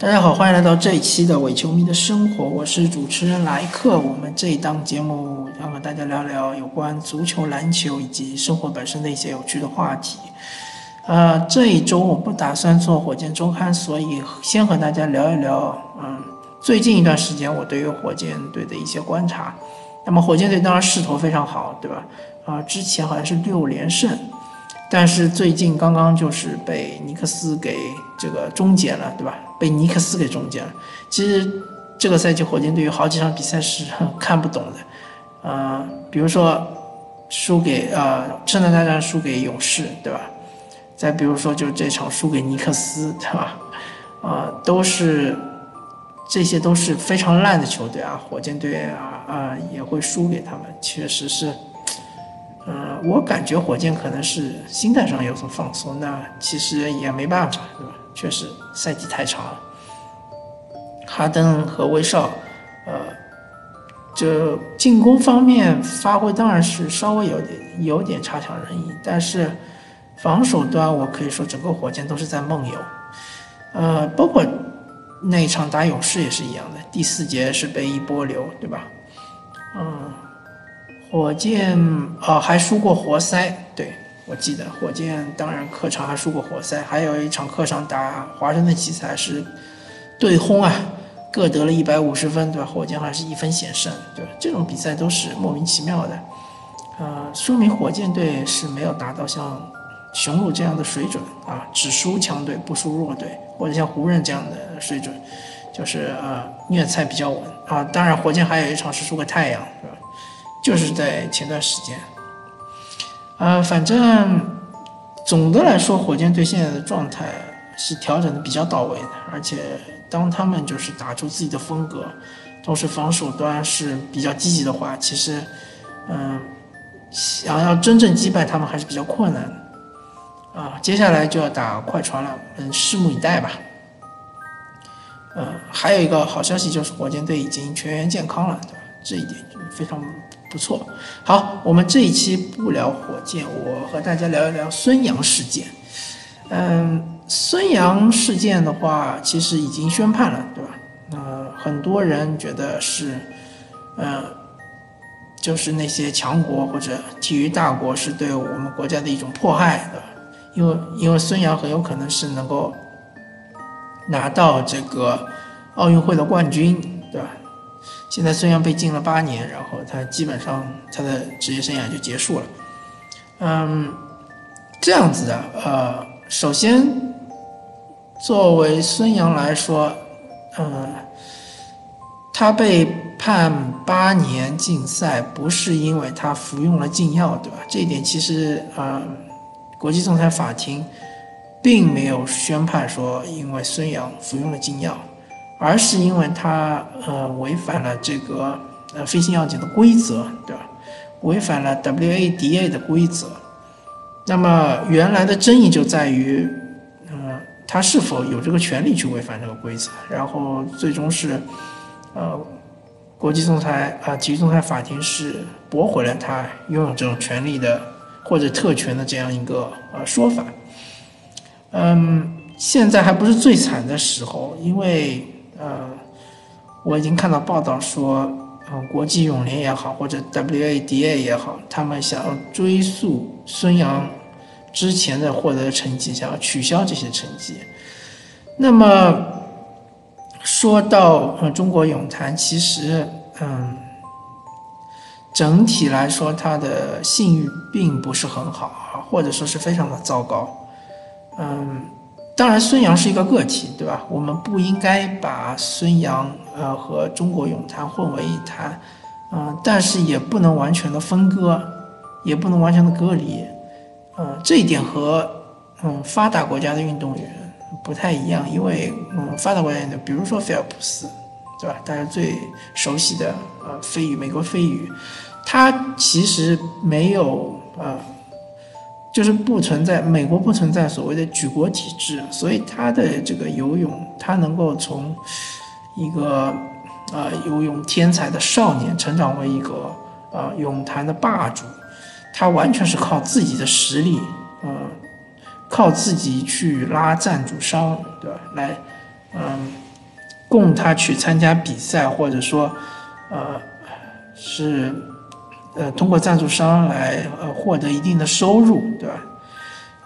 大家好，欢迎来到这一期的伪球迷的生活，我是主持人莱克。我们这一档节目要和大家聊聊有关足球、篮球以及生活本身的一些有趣的话题。呃，这一周我不打算做火箭周刊，所以先和大家聊一聊，嗯，最近一段时间我对于火箭队的一些观察。那么火箭队当然势头非常好，对吧？啊，之前好像是六连胜。但是最近刚刚就是被尼克斯给这个终结了，对吧？被尼克斯给终结了。其实这个赛季火箭队有好几场比赛是看不懂的，啊，比如说输给呃圣诞大战输给勇士，对吧？再比如说就这场输给尼克斯，对吧？啊，都是这些都是非常烂的球队啊，火箭队啊啊也会输给他们，确实是。嗯，我感觉火箭可能是心态上有所放松，那其实也没办法，对吧？确实赛季太长了。哈登和威少，呃，这进攻方面发挥当然是稍微有点有点差强人意，但是防守端我可以说整个火箭都是在梦游。呃，包括那一场打勇士也是一样的，第四节是被一波流，对吧？嗯。火箭啊，还输过活塞，对我记得，火箭当然客场还输过活塞，还有一场客场打华盛顿奇才是对轰啊，各得了一百五十分，对吧？火箭还是一分险胜，对吧？这种比赛都是莫名其妙的，呃，说明火箭队是没有达到像雄鹿这样的水准啊，只输强队不输弱队，或者像湖人这样的水准，就是呃虐菜比较稳啊。当然，火箭还有一场是输给太阳，是吧？就是在前段时间，呃，反正总的来说，火箭队现在的状态是调整的比较到位的，而且当他们就是打出自己的风格，同时防守端是比较积极的话，其实，嗯，想要真正击败他们还是比较困难的，啊，接下来就要打快船了，嗯，拭目以待吧。呃，还有一个好消息就是火箭队已经全员健康了，对吧？这一点就非常。不错，好，我们这一期不聊火箭，我和大家聊一聊孙杨事件。嗯，孙杨事件的话，其实已经宣判了，对吧？呃，很多人觉得是，呃，就是那些强国或者体育大国是对我们国家的一种迫害，对吧？因为因为孙杨很有可能是能够拿到这个奥运会的冠军，对吧？现在孙杨被禁了八年，然后他基本上他的职业生涯就结束了。嗯，这样子的，呃，首先作为孙杨来说，嗯，他被判八年禁赛不是因为他服用了禁药，对吧？这一点其实啊，国际仲裁法庭并没有宣判说因为孙杨服用了禁药。而是因为他呃违反了这个呃飞行要检的规则，对吧？违反了 WADA 的规则。那么原来的争议就在于，呃，他是否有这个权利去违反这个规则？然后最终是，呃，国际仲裁啊，体育仲裁法庭是驳回了他拥有这种权利的或者特权的这样一个呃说法。嗯，现在还不是最惨的时候，因为。呃，我已经看到报道说，嗯，国际泳联也好，或者 WADA 也好，他们想要追溯孙杨之前的获得的成绩，想要取消这些成绩。那么说到呃中国泳坛，其实嗯，整体来说，他的信誉并不是很好啊，或者说是非常的糟糕，嗯。当然，孙杨是一个个体，对吧？我们不应该把孙杨呃和中国泳坛混为一谈，嗯，但是也不能完全的分割，也不能完全的隔离，嗯，这一点和嗯发达国家的运动员不太一样，因为嗯发达国家的，比如说菲尔普斯，对吧？大家最熟悉的呃飞鱼，美国飞鱼，他其实没有呃。就是不存在美国不存在所谓的举国体制，所以他的这个游泳，他能够从一个啊游泳天才的少年成长为一个啊泳坛的霸主，他完全是靠自己的实力，嗯，靠自己去拉赞助商，对吧？来，嗯，供他去参加比赛，或者说，呃，是，呃，通过赞助商来呃获得一定的收入，对吧？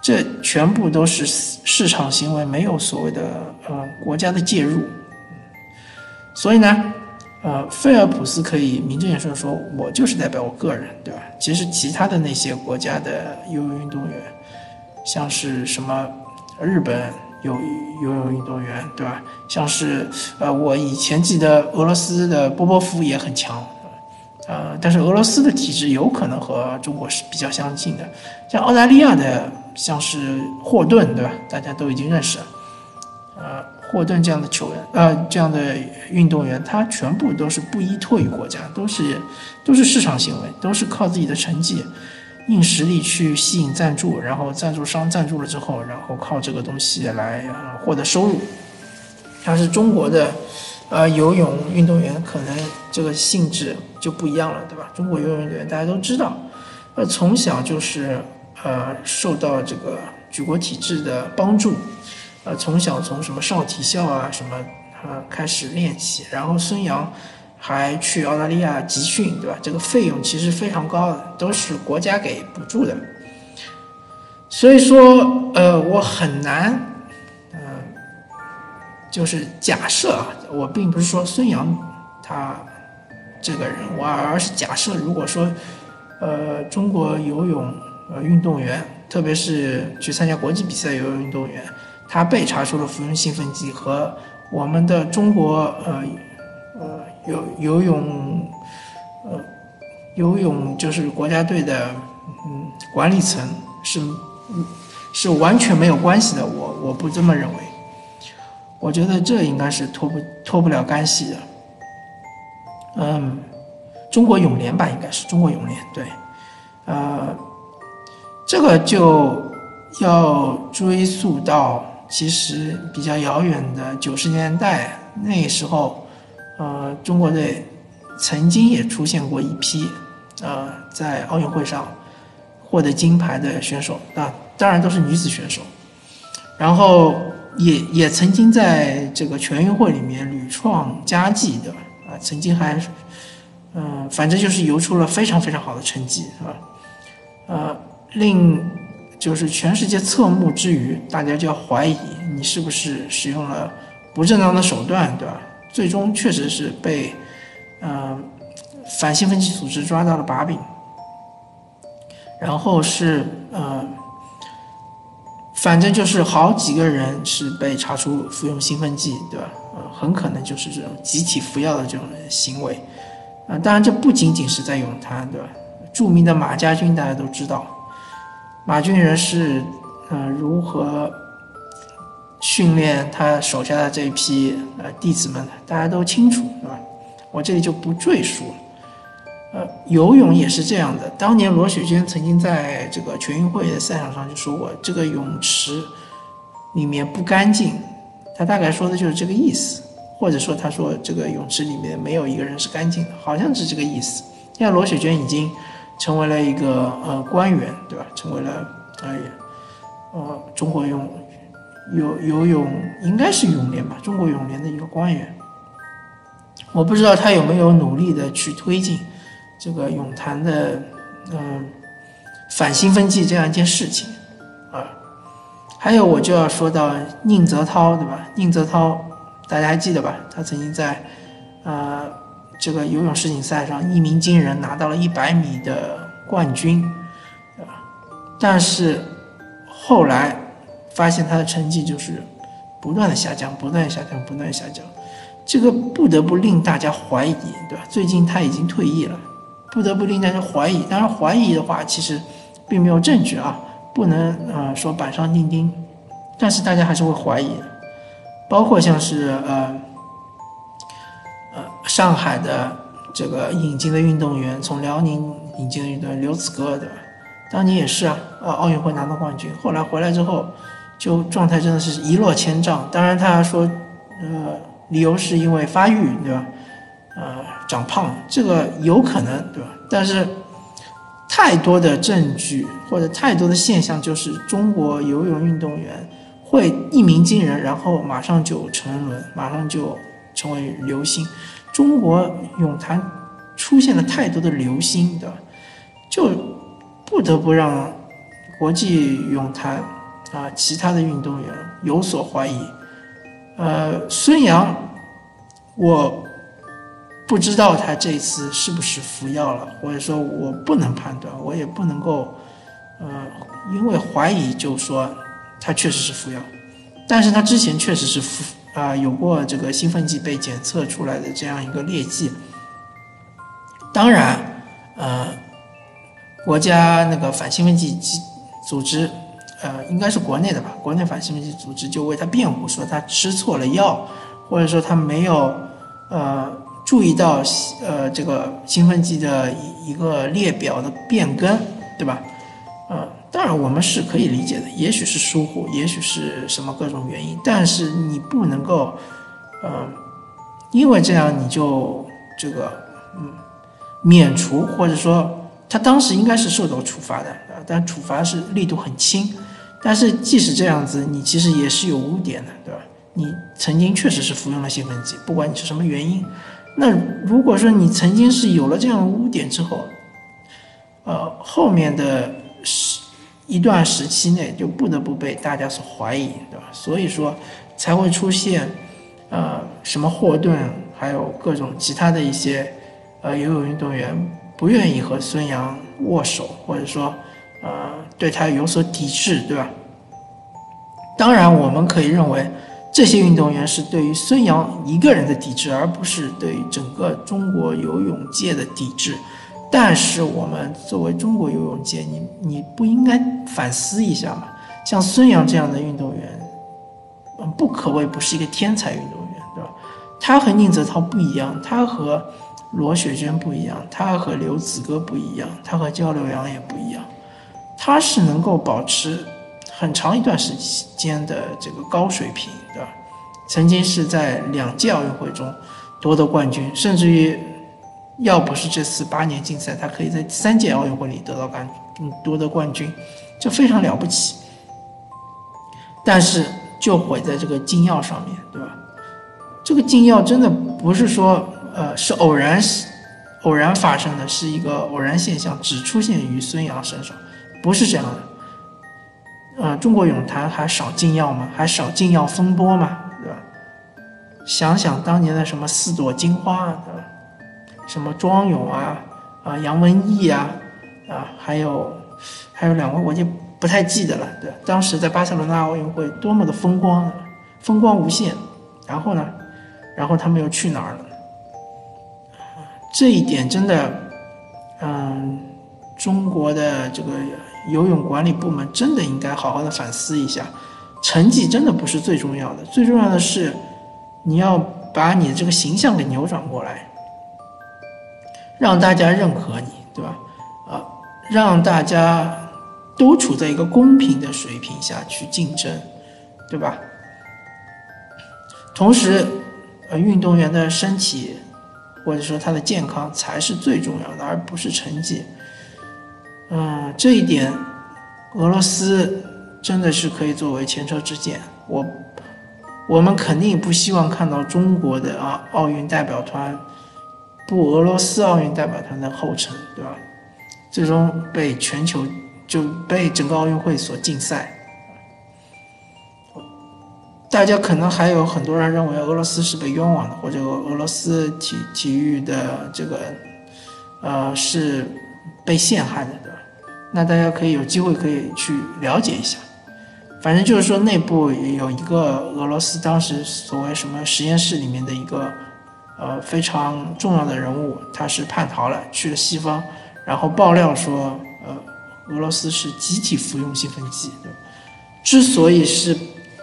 这全部都是市场行为，没有所谓的呃国家的介入。所以呢，呃，菲尔普斯可以名正言顺说，我就是代表我个人，对吧？其实其他的那些国家的游泳运动员，像是什么日本。有游泳运动员，对吧？像是呃，我以前记得俄罗斯的波波夫也很强，呃，但是俄罗斯的体制有可能和中国是比较相近的。像澳大利亚的，像是霍顿，对吧？大家都已经认识了。呃，霍顿这样的球员，呃，这样的运动员，他全部都是不依托于国家，都是都是市场行为，都是靠自己的成绩。硬实力去吸引赞助，然后赞助商赞助了之后，然后靠这个东西来获得收入。像是中国的，呃，游泳运动员可能这个性质就不一样了，对吧？中国游泳运动员大家都知道，呃，从小就是呃受到这个举国体制的帮助，呃，从小从什么上体校啊什么呃开始练习，然后孙杨。还去澳大利亚集训，对吧？这个费用其实非常高的，都是国家给补助的。所以说，呃，我很难，嗯，就是假设啊，我并不是说孙杨他这个人，我而是假设，如果说，呃，中国游泳呃运动员，特别是去参加国际比赛游泳运动员，他被查出了服用兴奋剂，和我们的中国呃呃。游游泳，呃，游泳就是国家队的，嗯，管理层是，是完全没有关系的。我我不这么认为，我觉得这应该是脱不脱不了干系的。嗯，中国泳联吧，应该是中国泳联，对，呃，这个就要追溯到其实比较遥远的九十年代那时候。呃，中国队曾经也出现过一批，呃，在奥运会上获得金牌的选手啊，当然都是女子选手，然后也也曾经在这个全运会里面屡创佳绩的啊，曾经还，嗯，反正就是游出了非常非常好的成绩，是吧？呃，令就是全世界侧目之余，大家就要怀疑你是不是使用了不正当的手段，对吧？最终确实是被，呃，反兴奋剂组织抓到了把柄，然后是，反正就是好几个人是被查出服用兴奋剂，对吧？呃，很可能就是这种集体服药的这种行为，啊，当然这不仅仅是在泳坛，对吧？著名的马家军大家都知道，马军人是呃如何。训练他手下的这一批呃弟子们，大家都清楚，对吧？我这里就不赘述了。呃，游泳也是这样的。当年罗雪娟曾经在这个全运会的赛场上就说过，这个泳池里面不干净。他大概说的就是这个意思，或者说他说这个泳池里面没有一个人是干净的，好像是这个意思。现在罗雪娟已经成为了一个呃官员，对吧？成为了呃呃中国泳。游游泳应该是泳联吧，中国泳联的一个官员。我不知道他有没有努力的去推进这个泳坛的嗯反兴奋剂这样一件事情啊。还有我就要说到宁泽涛，对吧？宁泽涛大家还记得吧？他曾经在呃这个游泳世锦赛上一鸣惊人，拿到了一百米的冠军，对吧？但是后来。发现他的成绩就是不断的下降，不断下降，不断下降，这个不得不令大家怀疑，对吧？最近他已经退役了，不得不令大家怀疑。当然，怀疑的话其实并没有证据啊，不能呃说板上钉钉，但是大家还是会怀疑。包括像是呃呃上海的这个引进的运动员，从辽宁引进的运动员刘子歌，对吧？当年也是啊，呃奥运会拿到冠军，后来回来之后。就状态真的是一落千丈。当然，他说，呃，理由是因为发育，对吧？呃，长胖，这个有可能，对吧？但是，太多的证据或者太多的现象，就是中国游泳运动员会一鸣惊人，然后马上就沉沦，马上就成为流星。中国泳坛出现了太多的流星，对吧？就不得不让国际泳坛啊其他的运动员有所怀疑。呃，孙杨，我不知道他这次是不是服药了，或者说我不能判断，我也不能够，呃，因为怀疑就说他确实是服药，但是他之前确实是服。啊，有过这个兴奋剂被检测出来的这样一个劣迹。当然，呃，国家那个反兴奋剂组织，呃，应该是国内的吧？国内反兴奋剂组织就为他辩护，说他吃错了药，或者说他没有呃注意到呃这个兴奋剂的一一个列表的变更，对吧？嗯。当然，我们是可以理解的，也许是疏忽，也许是什么各种原因，但是你不能够，嗯，因为这样你就这个，嗯，免除或者说他当时应该是受到处罚的啊，但处罚是力度很轻，但是即使这样子，你其实也是有污点的，对吧？你曾经确实是服用了兴奋剂，不管你是什么原因，那如果说你曾经是有了这样的污点之后，呃，后面的时。一段时期内就不得不被大家所怀疑，对吧？所以说才会出现，呃，什么霍顿，还有各种其他的一些，呃，游泳运动员不愿意和孙杨握手，或者说，呃，对他有所抵制，对吧？当然，我们可以认为这些运动员是对于孙杨一个人的抵制，而不是对整个中国游泳界的抵制。但是我们作为中国游泳界，你你不应该反思一下吗？像孙杨这样的运动员，嗯，不可谓不是一个天才运动员，对吧？他和宁泽涛不一样，他和罗雪娟不一样，他和刘子歌不一样，他和焦刘洋也不一样，他是能够保持很长一段时间的这个高水平，对吧？曾经是在两届奥运会中夺得冠军，甚至于。要不是这次八年竞赛，他可以在三届奥运会里得到冠，嗯，夺得冠军，就非常了不起。但是就毁在这个禁药上面对吧？这个禁药真的不是说，呃，是偶然，偶然发生的，是一个偶然现象，只出现于孙杨身上，不是这样的。呃，中国泳坛还少禁药吗？还少禁药风波吗？对吧？想想当年的什么四朵金花，对吧？什么庄勇啊啊杨文艺啊啊还有还有两位我就不太记得了。对，当时在巴塞罗那奥运会多么的风光，风光无限。然后呢，然后他们又去哪儿了？这一点真的，嗯，中国的这个游泳管理部门真的应该好好的反思一下。成绩真的不是最重要的，最重要的是你要把你的这个形象给扭转过来。让大家认可你，对吧？啊，让大家都处在一个公平的水平下去竞争，对吧？同时，呃，运动员的身体或者说他的健康才是最重要的，而不是成绩。嗯，这一点，俄罗斯真的是可以作为前车之鉴。我，我们肯定不希望看到中国的啊奥运代表团。步俄罗斯奥运代表团的后尘，对吧？最终被全球就被整个奥运会所禁赛。大家可能还有很多人认为俄罗斯是被冤枉的，或者俄罗斯体体育的这个呃是被陷害的，那大家可以有机会可以去了解一下。反正就是说，内部有一个俄罗斯当时所谓什么实验室里面的一个。呃，非常重要的人物，他是叛逃了，去了西方，然后爆料说，呃，俄罗斯是集体服用兴奋剂。之所以是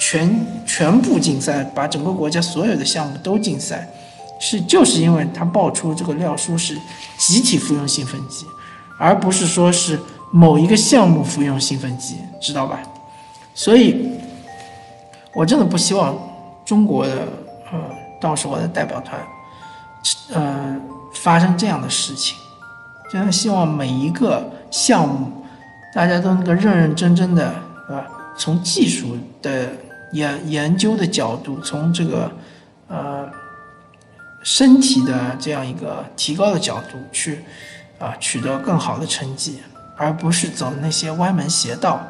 全全部禁赛，把整个国家所有的项目都禁赛，是就是因为他爆出这个料书是集体服用兴奋剂，而不是说是某一个项目服用兴奋剂，知道吧？所以，我真的不希望中国的呃，到时候的代表团。呃，发生这样的事情，真的希望每一个项目，大家都能够认认真真的，啊，从技术的研研究的角度，从这个呃身体的这样一个提高的角度去啊取得更好的成绩，而不是走那些歪门邪道。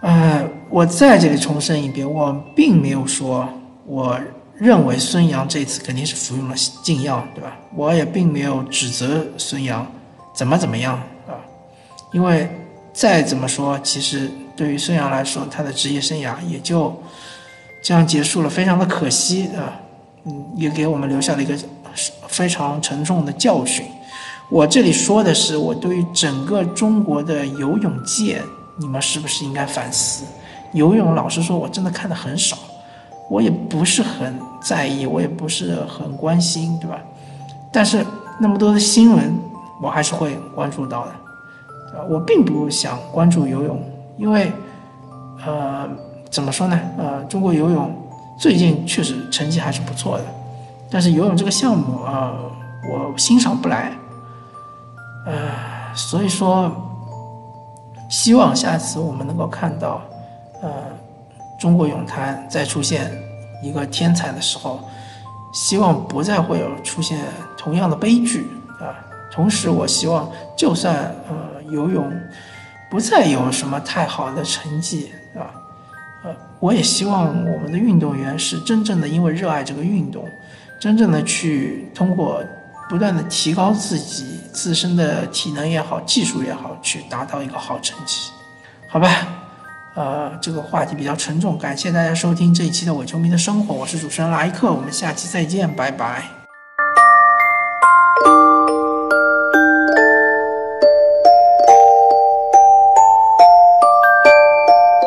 呃，我在这里重申一遍，我并没有说我认为孙杨这次肯定是服用了禁药，对吧？我也并没有指责孙杨怎么怎么样啊，因为再怎么说，其实对于孙杨来说，他的职业生涯也就这样结束了，非常的可惜啊，嗯，也给我们留下了一个非常沉重的教训。我这里说的是我对于整个中国的游泳界。你们是不是应该反思？游泳，老实说，我真的看的很少，我也不是很在意，我也不是很关心，对吧？但是那么多的新闻，我还是会关注到的。我并不想关注游泳，因为，呃，怎么说呢？呃，中国游泳最近确实成绩还是不错的，但是游泳这个项目啊，我欣赏不来。呃，所以说。希望下次我们能够看到，呃，中国泳坛再出现一个天才的时候，希望不再会有出现同样的悲剧啊。同时，我希望就算呃游泳不再有什么太好的成绩啊，呃，我也希望我们的运动员是真正的因为热爱这个运动，真正的去通过。不断的提高自己自身的体能也好，技术也好，去达到一个好成绩，好吧？呃，这个话题比较沉重，感谢大家收听这一期的伪球迷的生活，我是主持人莱克，我们下期再见，拜拜。